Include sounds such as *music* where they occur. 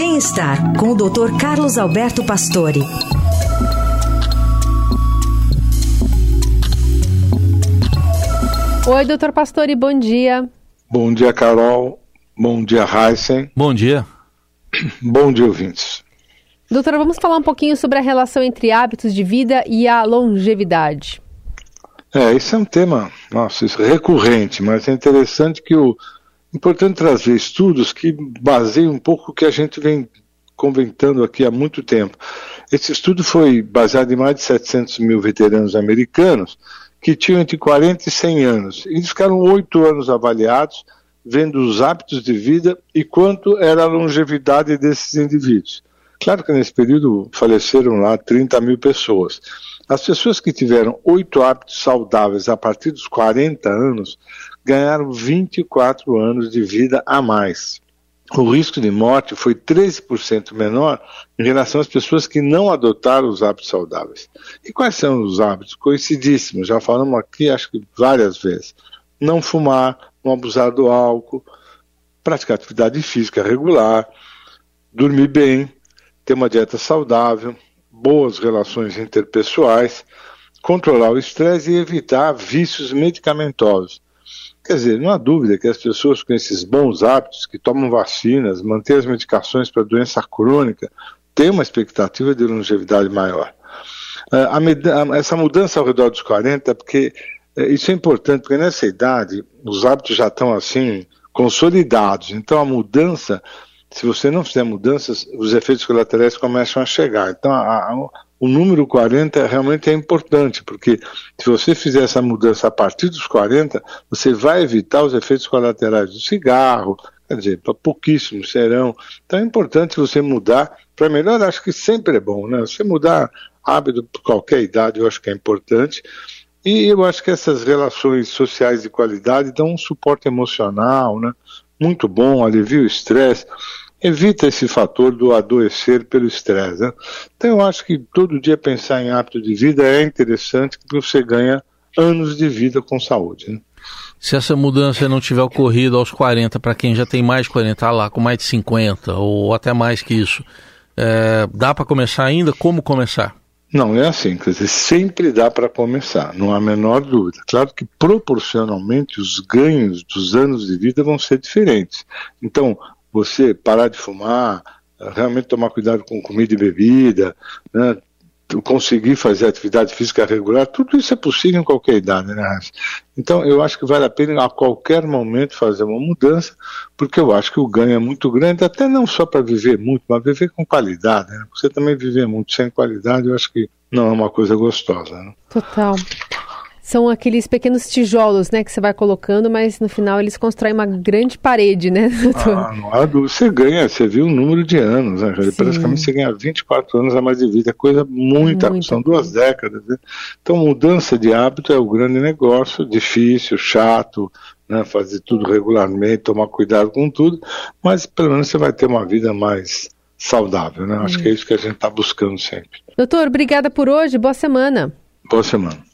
Bem-estar com o Dr. Carlos Alberto Pastore. Oi, doutor Pastore, bom dia. Bom dia, Carol. Bom dia, Heisen. Bom dia. *clears throat* Bom dia, ouvintes. Doutora, vamos falar um pouquinho sobre a relação entre hábitos de vida e a longevidade. É, esse é um tema, nossa, é recorrente, mas é interessante que o importante trazer estudos que baseiam um pouco o que a gente vem comentando aqui há muito tempo. Esse estudo foi baseado em mais de 700 mil veteranos americanos que tinham entre 40 e 100 anos. Eles ficaram oito anos avaliados, vendo os hábitos de vida e quanto era a longevidade desses indivíduos. Claro que nesse período faleceram lá 30 mil pessoas. As pessoas que tiveram oito hábitos saudáveis a partir dos 40 anos ganharam 24 anos de vida a mais. O risco de morte foi 13% menor em relação às pessoas que não adotaram os hábitos saudáveis. E quais são os hábitos? Conhecidíssimos, já falamos aqui acho que várias vezes. Não fumar, não abusar do álcool, praticar atividade física regular, dormir bem, ter uma dieta saudável, boas relações interpessoais, controlar o estresse e evitar vícios medicamentosos. Quer dizer, não há dúvida que as pessoas com esses bons hábitos, que tomam vacinas, mantêm as medicações para doença crônica, têm uma expectativa de longevidade maior. Uh, essa mudança ao redor dos 40, porque uh, isso é importante, porque nessa idade os hábitos já estão assim consolidados. Então a mudança se você não fizer mudanças, os efeitos colaterais começam a chegar. Então, a, a, o número 40 realmente é importante, porque se você fizer essa mudança a partir dos 40, você vai evitar os efeitos colaterais do cigarro, quer dizer, pouquíssimos serão. Então, é importante você mudar para melhor, acho que sempre é bom, né? Você mudar hábito por qualquer idade, eu acho que é importante. E eu acho que essas relações sociais de qualidade dão um suporte emocional, né? muito bom, alivia o estresse, evita esse fator do adoecer pelo estresse. Né? Então eu acho que todo dia pensar em hábito de vida é interessante porque você ganha anos de vida com saúde. Né? Se essa mudança não tiver ocorrido aos 40, para quem já tem mais de 40, tá lá com mais de 50 ou até mais que isso, é, dá para começar ainda? Como começar? Não, é assim, quer dizer, sempre dá para começar, não há a menor dúvida. Claro que proporcionalmente os ganhos dos anos de vida vão ser diferentes. Então, você parar de fumar, realmente tomar cuidado com comida e bebida, né, conseguir fazer atividade física regular, tudo isso é possível em qualquer idade, né? Então eu acho que vale a pena a qualquer momento fazer uma mudança, porque eu acho que o ganho é muito grande, até não só para viver muito, mas viver com qualidade. Né? Você também viver muito sem qualidade, eu acho que não é uma coisa gostosa. Né? Total. São aqueles pequenos tijolos, né, que você vai colocando, mas no final eles constroem uma grande parede, né, doutor? *laughs* Ah, não há dúvida. Você ganha, você viu o número de anos, né? Sim. Praticamente você ganha 24 anos a mais de vida, é coisa muita, muita são duas décadas. Né? Então, mudança de hábito é o grande negócio, difícil, chato, né? fazer tudo regularmente, tomar cuidado com tudo, mas pelo menos você vai ter uma vida mais saudável, né? Acho que é isso que a gente está buscando sempre. Doutor, obrigada por hoje, boa semana. Boa semana.